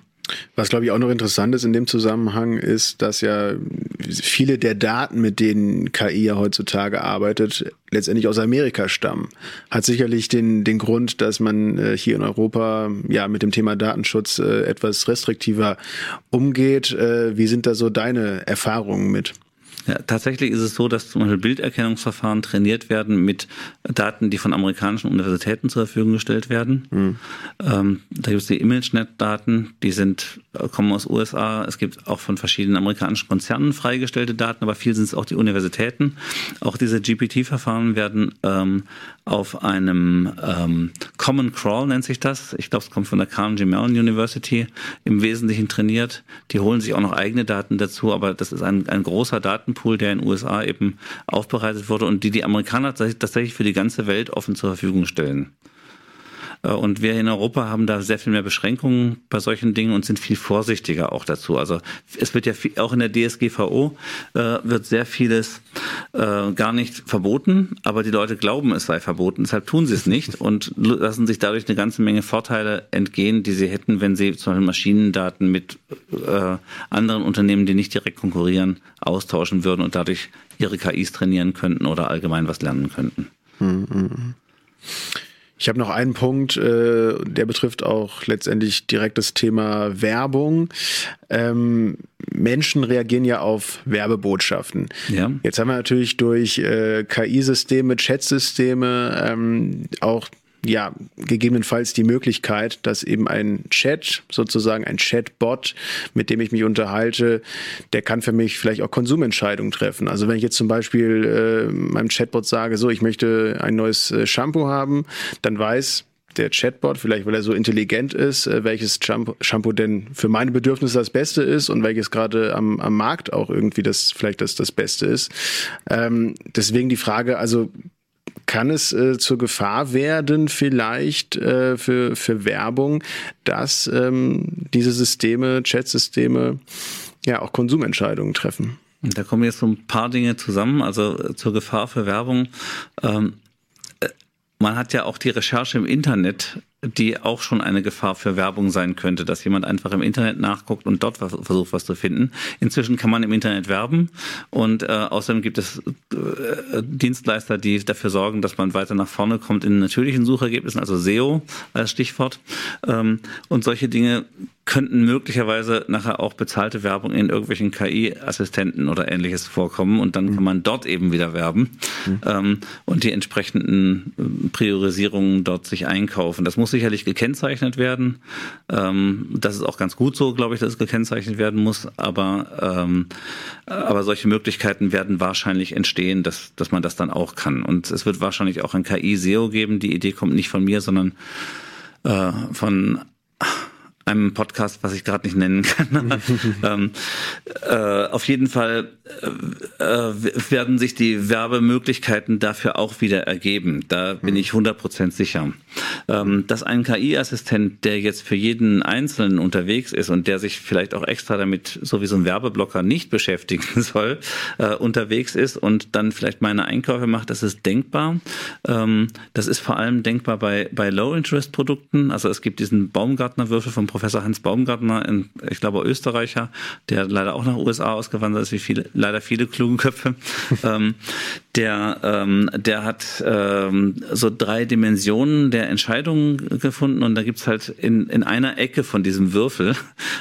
Was, glaube ich, auch noch interessant ist in dem Zusammenhang, ist, dass ja viele der Daten, mit denen KI ja heutzutage arbeitet, letztendlich aus Amerika stammen. Hat sicherlich den, den Grund, dass man äh, hier in Europa ja mit dem Thema Datenschutz äh, etwas restriktiver umgeht. Äh, wie sind da so deine Erfahrungen mit? Ja, tatsächlich ist es so, dass zum Beispiel Bilderkennungsverfahren trainiert werden mit Daten, die von amerikanischen Universitäten zur Verfügung gestellt werden. Mhm. Ähm, da gibt es die ImageNet-Daten, die sind, kommen aus USA. Es gibt auch von verschiedenen amerikanischen Konzernen freigestellte Daten, aber viel sind es auch die Universitäten. Auch diese GPT-Verfahren werden ähm, auf einem ähm, Common Crawl nennt sich das. Ich glaube, es kommt von der Carnegie Mellon University im Wesentlichen trainiert. Die holen sich auch noch eigene Daten dazu, aber das ist ein, ein großer Datenpool, der in den USA eben aufbereitet wurde und die die Amerikaner tatsächlich für die ganze Welt offen zur Verfügung stellen. Äh, und wir in Europa haben da sehr viel mehr Beschränkungen bei solchen Dingen und sind viel vorsichtiger auch dazu. Also es wird ja viel, auch in der DSGVO äh, wird sehr vieles äh, gar nicht verboten, aber die Leute glauben, es sei verboten, deshalb tun sie es nicht und lassen sich dadurch eine ganze Menge Vorteile entgehen, die sie hätten, wenn sie zum Beispiel Maschinendaten mit äh, anderen Unternehmen, die nicht direkt konkurrieren, austauschen würden und dadurch ihre KIs trainieren könnten oder allgemein was lernen könnten. Mhm. Ich habe noch einen Punkt, äh, der betrifft auch letztendlich direkt das Thema Werbung. Ähm, Menschen reagieren ja auf Werbebotschaften. Ja. Jetzt haben wir natürlich durch äh, KI-Systeme, Chat-Systeme ähm, auch ja, gegebenenfalls die Möglichkeit, dass eben ein Chat, sozusagen ein Chatbot, mit dem ich mich unterhalte, der kann für mich vielleicht auch Konsumentscheidungen treffen. Also wenn ich jetzt zum Beispiel äh, meinem Chatbot sage, so, ich möchte ein neues äh, Shampoo haben, dann weiß der Chatbot, vielleicht weil er so intelligent ist, äh, welches Shampoo denn für meine Bedürfnisse das Beste ist und welches gerade am, am Markt auch irgendwie das vielleicht das, das Beste ist. Ähm, deswegen die Frage, also kann es äh, zur Gefahr werden, vielleicht äh, für, für Werbung, dass ähm, diese Systeme, Chatsysteme, ja auch Konsumentscheidungen treffen? Da kommen jetzt so ein paar Dinge zusammen. Also äh, zur Gefahr für Werbung. Ähm, äh, man hat ja auch die Recherche im Internet die auch schon eine Gefahr für Werbung sein könnte, dass jemand einfach im Internet nachguckt und dort versucht, was zu finden. Inzwischen kann man im Internet werben und äh, außerdem gibt es äh, Dienstleister, die dafür sorgen, dass man weiter nach vorne kommt in natürlichen Suchergebnissen, also SEO als Stichwort. Ähm, und solche Dinge könnten möglicherweise nachher auch bezahlte Werbung in irgendwelchen KI-Assistenten oder ähnliches vorkommen und dann kann man dort eben wieder werben mhm. ähm, und die entsprechenden äh, Priorisierungen dort sich einkaufen. Das muss sicherlich gekennzeichnet werden. Ähm, das ist auch ganz gut so, glaube ich, dass es gekennzeichnet werden muss, aber, ähm, aber solche Möglichkeiten werden wahrscheinlich entstehen, dass, dass man das dann auch kann. Und es wird wahrscheinlich auch ein KI-SEO geben. Die Idee kommt nicht von mir, sondern äh, von einem Podcast, was ich gerade nicht nennen kann. ähm, äh, auf jeden Fall äh, äh, werden sich die Werbemöglichkeiten dafür auch wieder ergeben. Da bin ich 100% sicher. Ähm, dass ein KI-Assistent, der jetzt für jeden Einzelnen unterwegs ist und der sich vielleicht auch extra damit, so wie so ein Werbeblocker, nicht beschäftigen soll, äh, unterwegs ist und dann vielleicht meine Einkäufe macht, das ist denkbar. Ähm, das ist vor allem denkbar bei, bei Low-Interest-Produkten. Also es gibt diesen Baumgartner-Würfel vom Professor Hans Baumgartner, in, ich glaube Österreicher, der leider auch nach USA ausgewandert ist, wie viele, leider viele kluge Köpfe. ähm, der, ähm, der hat ähm, so drei Dimensionen der Entscheidungen gefunden und da gibt's halt in, in einer Ecke von diesem Würfel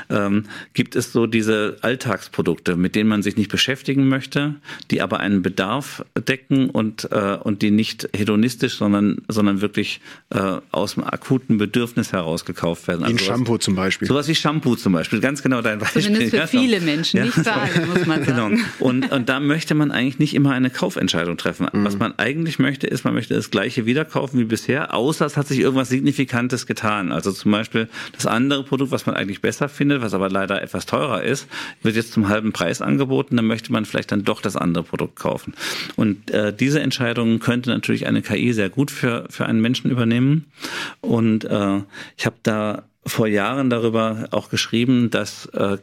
ähm, gibt es so diese Alltagsprodukte, mit denen man sich nicht beschäftigen möchte, die aber einen Bedarf decken und, äh, und die nicht hedonistisch, sondern, sondern wirklich äh, aus dem akuten Bedürfnis heraus gekauft werden. Also ein Shampoo zum Beispiel. Sowas wie Shampoo zum Beispiel, ganz genau dein Beispiel. Zumindest für ja, viele Menschen, ja. nicht für alle, muss man genau. sagen. Genau. Und, und da möchte man eigentlich nicht immer eine Kaufentscheidung treffen. Mhm. Was man eigentlich möchte, ist, man möchte das gleiche wieder kaufen wie bisher, außer es hat sich irgendwas Signifikantes getan. Also zum Beispiel das andere Produkt, was man eigentlich besser findet, was aber leider etwas teurer ist, wird jetzt zum halben Preis angeboten, dann möchte man vielleicht dann doch das andere Produkt kaufen. Und äh, diese Entscheidung könnte natürlich eine KI sehr gut für, für einen Menschen übernehmen. Und äh, ich habe da vor Jahren darüber auch geschrieben, dass äh,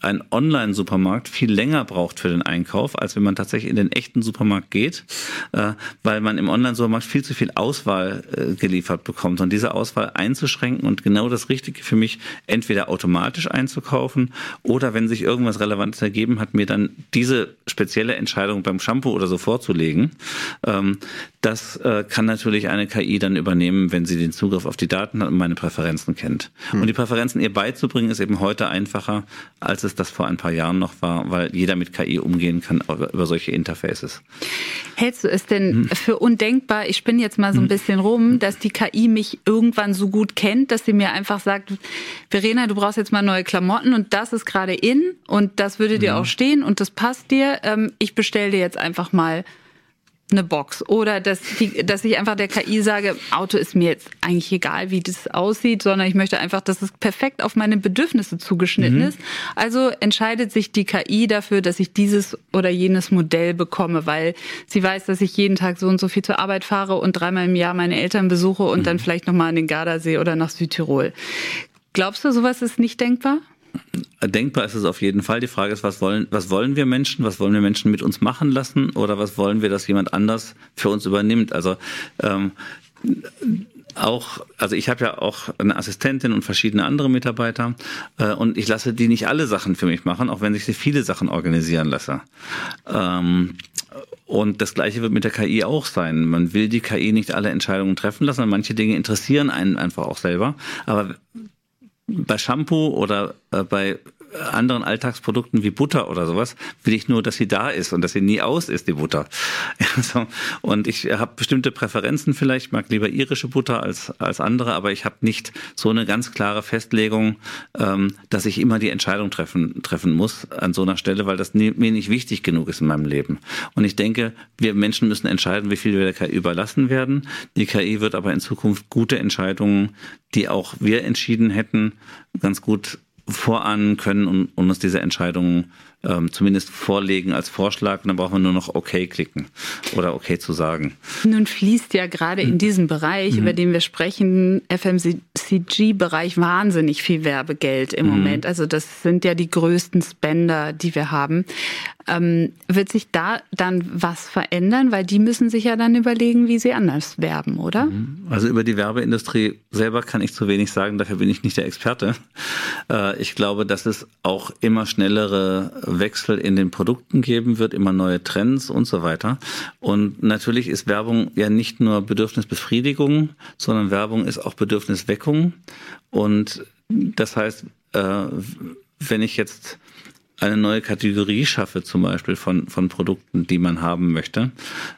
ein Online-Supermarkt viel länger braucht für den Einkauf, als wenn man tatsächlich in den echten Supermarkt geht, äh, weil man im Online-Supermarkt viel zu viel Auswahl äh, geliefert bekommt. Und diese Auswahl einzuschränken und genau das Richtige für mich entweder automatisch einzukaufen oder wenn sich irgendwas Relevantes ergeben hat, mir dann diese spezielle Entscheidung beim Shampoo oder so vorzulegen. Ähm, das äh, kann natürlich eine KI dann übernehmen, wenn sie den Zugriff auf die Daten hat und meine Präferenzen kennt. Hm. Und die Präferenzen ihr beizubringen, ist eben heute einfacher, als es das vor ein paar Jahren noch war, weil jeder mit KI umgehen kann über solche Interfaces. Hältst du es denn hm. für undenkbar, ich spinne jetzt mal so ein hm. bisschen rum, dass die KI mich irgendwann so gut kennt, dass sie mir einfach sagt, Verena, du brauchst jetzt mal neue Klamotten und das ist gerade in und das würde dir hm. auch stehen und das passt dir. Ähm, ich bestelle dir jetzt einfach mal eine Box oder dass, die, dass ich einfach der KI sage, Auto ist mir jetzt eigentlich egal, wie das aussieht, sondern ich möchte einfach, dass es perfekt auf meine Bedürfnisse zugeschnitten mhm. ist. Also entscheidet sich die KI dafür, dass ich dieses oder jenes Modell bekomme, weil sie weiß, dass ich jeden Tag so und so viel zur Arbeit fahre und dreimal im Jahr meine Eltern besuche und mhm. dann vielleicht nochmal an den Gardasee oder nach Südtirol. Glaubst du, sowas ist nicht denkbar? Denkbar ist es auf jeden Fall. Die Frage ist, was wollen, was wollen wir Menschen? Was wollen wir Menschen mit uns machen lassen? Oder was wollen wir, dass jemand anders für uns übernimmt? Also ähm, auch, also ich habe ja auch eine Assistentin und verschiedene andere Mitarbeiter äh, und ich lasse die nicht alle Sachen für mich machen, auch wenn ich sie viele Sachen organisieren lasse. Ähm, und das Gleiche wird mit der KI auch sein. Man will die KI nicht alle Entscheidungen treffen lassen, manche Dinge interessieren einen einfach auch selber. Aber bei Shampoo oder äh, bei anderen Alltagsprodukten wie Butter oder sowas will ich nur, dass sie da ist und dass sie nie aus ist, die Butter. Ja, so. Und ich habe bestimmte Präferenzen vielleicht, ich mag lieber irische Butter als, als andere, aber ich habe nicht so eine ganz klare Festlegung, ähm, dass ich immer die Entscheidung treffen, treffen muss an so einer Stelle, weil das nie, mir nicht wichtig genug ist in meinem Leben. Und ich denke, wir Menschen müssen entscheiden, wie viel wir der KI überlassen werden. Die KI wird aber in Zukunft gute Entscheidungen, die auch wir entschieden hätten, ganz gut vorahnen können und, und uns diese Entscheidungen ähm, zumindest vorlegen als Vorschlag und dann brauchen wir nur noch OK klicken oder OK zu sagen. Nun fließt ja gerade in diesem Bereich, mhm. über den wir sprechen, FMCG-Bereich wahnsinnig viel Werbegeld im mhm. Moment. Also das sind ja die größten Spender, die wir haben. Ähm, wird sich da dann was verändern? Weil die müssen sich ja dann überlegen, wie sie anders werben, oder? Mhm. Also über die Werbeindustrie selber kann ich zu wenig sagen, dafür bin ich nicht der Experte. Äh, ich glaube, dass es auch immer schnellere Wechsel in den Produkten geben wird, immer neue Trends und so weiter. Und natürlich ist Werbung ja nicht nur Bedürfnisbefriedigung, sondern Werbung ist auch Bedürfnisweckung. Und das heißt, äh, wenn ich jetzt eine neue Kategorie schaffe, zum Beispiel von, von Produkten, die man haben möchte,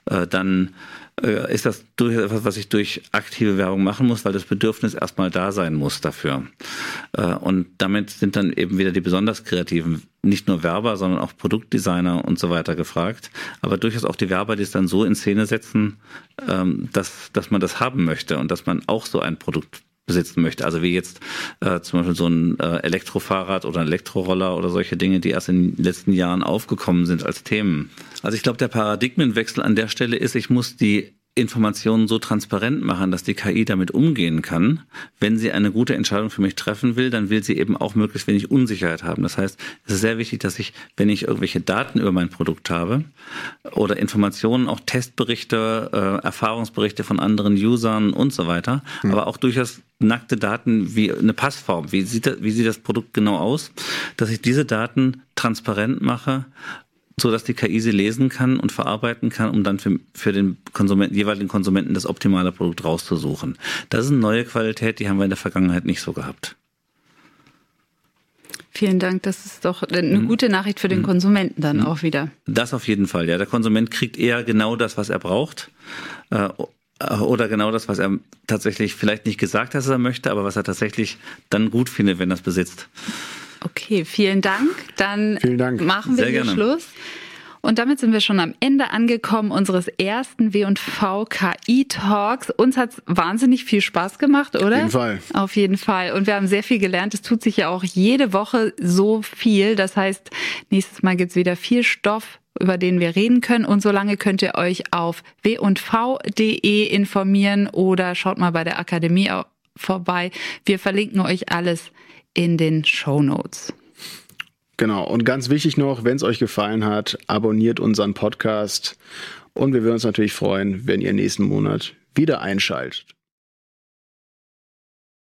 äh, dann äh, ist das durchaus etwas, was ich durch aktive Werbung machen muss, weil das Bedürfnis erstmal da sein muss dafür. Äh, und damit sind dann eben wieder die besonders kreativen, nicht nur Werber, sondern auch Produktdesigner und so weiter gefragt. Aber durchaus auch die Werber, die es dann so in Szene setzen, ähm, dass, dass man das haben möchte und dass man auch so ein Produkt besitzen möchte. Also wie jetzt äh, zum Beispiel so ein äh, Elektrofahrrad oder ein Elektroroller oder solche Dinge, die erst in den letzten Jahren aufgekommen sind als Themen. Also ich glaube, der Paradigmenwechsel an der Stelle ist, ich muss die Informationen so transparent machen, dass die KI damit umgehen kann. Wenn sie eine gute Entscheidung für mich treffen will, dann will sie eben auch möglichst wenig Unsicherheit haben. Das heißt, es ist sehr wichtig, dass ich, wenn ich irgendwelche Daten über mein Produkt habe oder Informationen, auch Testberichte, äh, Erfahrungsberichte von anderen Usern und so weiter, mhm. aber auch durchaus nackte Daten wie eine Passform, wie sieht, das, wie sieht das Produkt genau aus, dass ich diese Daten transparent mache so dass die KI sie lesen kann und verarbeiten kann, um dann für, für den Konsumenten, jeweiligen Konsumenten das optimale Produkt rauszusuchen. Das ist eine neue Qualität, die haben wir in der Vergangenheit nicht so gehabt. Vielen Dank. Das ist doch eine mhm. gute Nachricht für den mhm. Konsumenten dann mhm. auch wieder. Das auf jeden Fall. Ja, der Konsument kriegt eher genau das, was er braucht. Äh, oder genau das, was er tatsächlich vielleicht nicht gesagt hat, dass er möchte, aber was er tatsächlich dann gut findet, wenn er es besitzt. Okay, vielen Dank. Dann vielen Dank. machen wir hier Schluss. Und damit sind wir schon am Ende angekommen unseres ersten W&V KI Talks. Uns hat es wahnsinnig viel Spaß gemacht, oder? Auf jeden Fall. Auf jeden Fall. Und wir haben sehr viel gelernt. Es tut sich ja auch jede Woche so viel. Das heißt, nächstes Mal gibt's wieder viel Stoff über den wir reden können. Und solange könnt ihr euch auf w&v.de informieren oder schaut mal bei der Akademie vorbei. Wir verlinken euch alles in den Show Notes. Genau. Und ganz wichtig noch, wenn es euch gefallen hat, abonniert unseren Podcast. Und wir würden uns natürlich freuen, wenn ihr nächsten Monat wieder einschaltet.